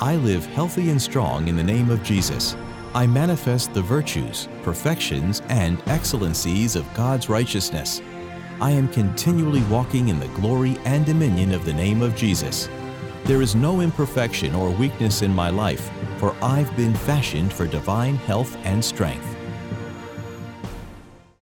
I live healthy and strong in the name of Jesus. I manifest the virtues, perfections, and excellencies of God's righteousness. I am continually walking in the glory and dominion of the name of Jesus. There is no imperfection or weakness in my life, for I've been fashioned for divine health and strength.